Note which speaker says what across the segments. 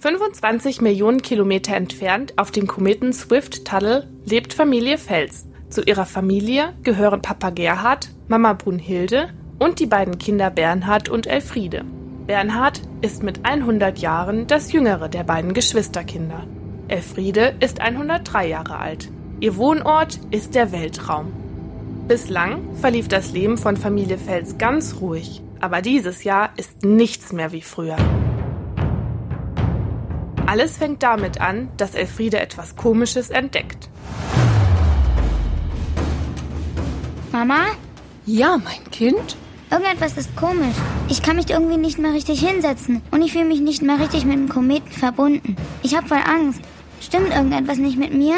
Speaker 1: 25 Millionen Kilometer entfernt auf dem Kometen Swift-Tuttle lebt Familie Fels. Zu ihrer Familie gehören Papa Gerhard, Mama Brunhilde und die beiden Kinder Bernhard und Elfriede. Bernhard ist mit 100 Jahren das jüngere der beiden Geschwisterkinder. Elfriede ist 103 Jahre alt. Ihr Wohnort ist der Weltraum. Bislang verlief das Leben von Familie Fels ganz ruhig, aber dieses Jahr ist nichts mehr wie früher. Alles fängt damit an, dass Elfriede etwas Komisches entdeckt.
Speaker 2: Mama?
Speaker 3: Ja, mein Kind?
Speaker 2: Irgendetwas ist komisch. Ich kann mich irgendwie nicht mehr richtig hinsetzen und ich fühle mich nicht mehr richtig mit dem Kometen verbunden. Ich habe voll Angst. Stimmt irgendetwas nicht mit mir?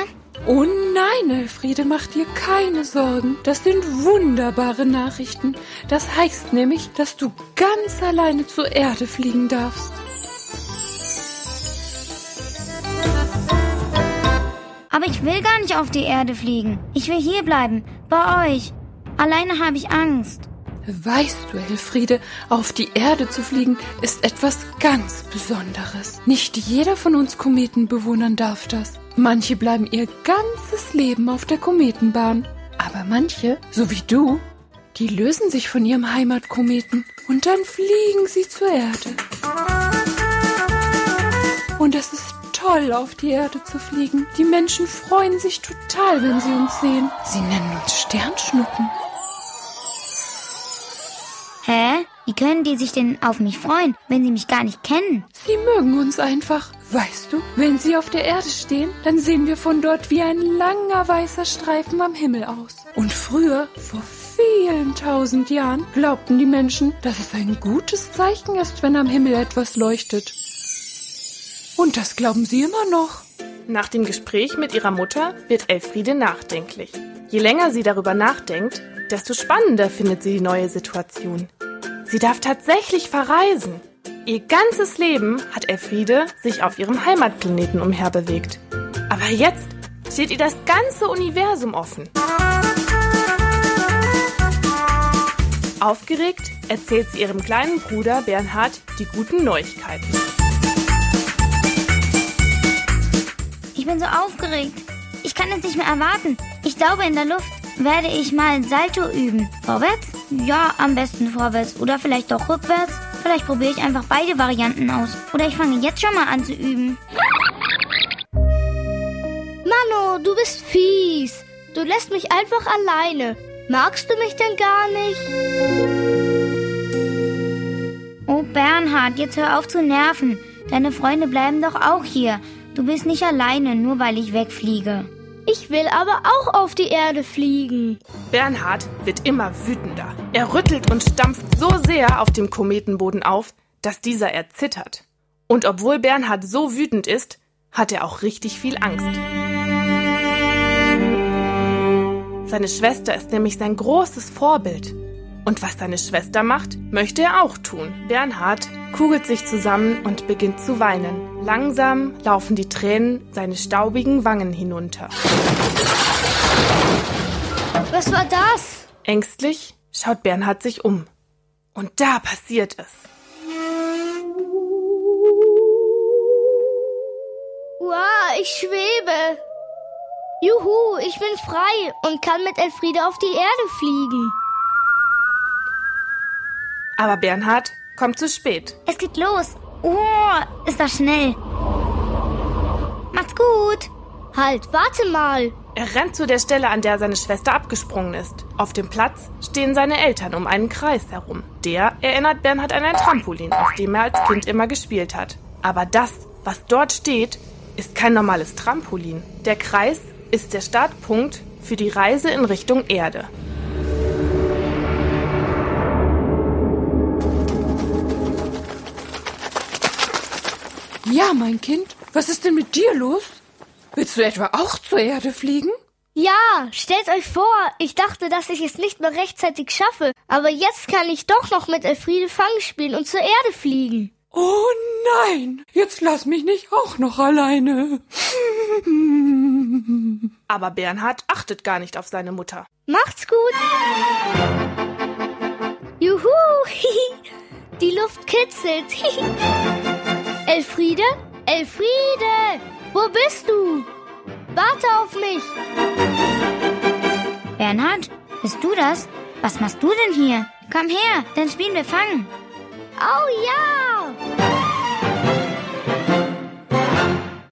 Speaker 3: Oh nein, Elfriede, mach dir keine Sorgen. Das sind wunderbare Nachrichten. Das heißt nämlich, dass du ganz alleine zur Erde fliegen darfst.
Speaker 2: Aber ich will gar nicht auf die Erde fliegen. Ich will hier bleiben, bei euch. Alleine habe ich Angst.
Speaker 3: Weißt du, Elfriede, auf die Erde zu fliegen ist etwas ganz Besonderes. Nicht jeder von uns Kometenbewohnern darf das. Manche bleiben ihr ganzes Leben auf der Kometenbahn. Aber manche, so wie du, die lösen sich von ihrem Heimatkometen und dann fliegen sie zur Erde. Toll, auf die Erde zu fliegen. Die Menschen freuen sich total, wenn sie uns sehen. Sie nennen uns Sternschnuppen.
Speaker 2: Hä? Wie können die sich denn auf mich freuen, wenn sie mich gar nicht kennen?
Speaker 3: Sie mögen uns einfach. Weißt du, wenn sie auf der Erde stehen, dann sehen wir von dort wie ein langer weißer Streifen am Himmel aus. Und früher, vor vielen tausend Jahren, glaubten die Menschen, dass es ein gutes Zeichen ist, wenn am Himmel etwas leuchtet. Und das glauben sie immer noch.
Speaker 1: Nach dem Gespräch mit ihrer Mutter wird Elfriede nachdenklich. Je länger sie darüber nachdenkt, desto spannender findet sie die neue Situation. Sie darf tatsächlich verreisen. Ihr ganzes Leben hat Elfriede sich auf ihrem Heimatplaneten umherbewegt. Aber jetzt steht ihr das ganze Universum offen. Aufgeregt erzählt sie ihrem kleinen Bruder Bernhard die guten Neuigkeiten.
Speaker 2: Bin so aufgeregt. Ich kann es nicht mehr erwarten. Ich glaube, in der Luft werde ich mal Salto üben. Vorwärts? Ja, am besten vorwärts. Oder vielleicht doch rückwärts. Vielleicht probiere ich einfach beide Varianten aus. Oder ich fange jetzt schon mal an zu üben.
Speaker 4: Mano, du bist fies. Du lässt mich einfach alleine. Magst du mich denn gar nicht?
Speaker 2: Oh, Bernhard, jetzt hör auf zu nerven. Deine Freunde bleiben doch auch hier. Du bist nicht alleine, nur weil ich wegfliege.
Speaker 4: Ich will aber auch auf die Erde fliegen.
Speaker 1: Bernhard wird immer wütender. Er rüttelt und stampft so sehr auf dem Kometenboden auf, dass dieser erzittert. Und obwohl Bernhard so wütend ist, hat er auch richtig viel Angst. Seine Schwester ist nämlich sein großes Vorbild. Und was seine Schwester macht, möchte er auch tun. Bernhard kugelt sich zusammen und beginnt zu weinen. Langsam laufen die Tränen seine staubigen Wangen hinunter.
Speaker 4: Was war das?
Speaker 1: Ängstlich schaut Bernhard sich um. Und da passiert es.
Speaker 4: Wow, ich schwebe. Juhu, ich bin frei und kann mit Elfriede auf die Erde fliegen.
Speaker 1: Aber Bernhard kommt zu spät.
Speaker 2: Es geht los. Oh, ist das schnell. Macht's gut.
Speaker 4: Halt, warte mal.
Speaker 1: Er rennt zu der Stelle, an der seine Schwester abgesprungen ist. Auf dem Platz stehen seine Eltern um einen Kreis herum. Der erinnert Bernhard an ein Trampolin, auf dem er als Kind immer gespielt hat. Aber das, was dort steht, ist kein normales Trampolin. Der Kreis ist der Startpunkt für die Reise in Richtung Erde.
Speaker 3: Ja, mein Kind, was ist denn mit dir los? Willst du etwa auch zur Erde fliegen?
Speaker 4: Ja, stellt euch vor, ich dachte, dass ich es nicht mehr rechtzeitig schaffe, aber jetzt kann ich doch noch mit Elfriede Fang spielen und zur Erde fliegen.
Speaker 3: Oh nein, jetzt lass mich nicht auch noch alleine.
Speaker 1: Aber Bernhard achtet gar nicht auf seine Mutter.
Speaker 4: Macht's gut. Juhu, die Luft kitzelt. Elfriede, Elfriede, wo bist du? Warte auf mich.
Speaker 2: Bernhard, bist du das? Was machst du denn hier? Komm her, dann spielen wir Fangen.
Speaker 4: Oh ja!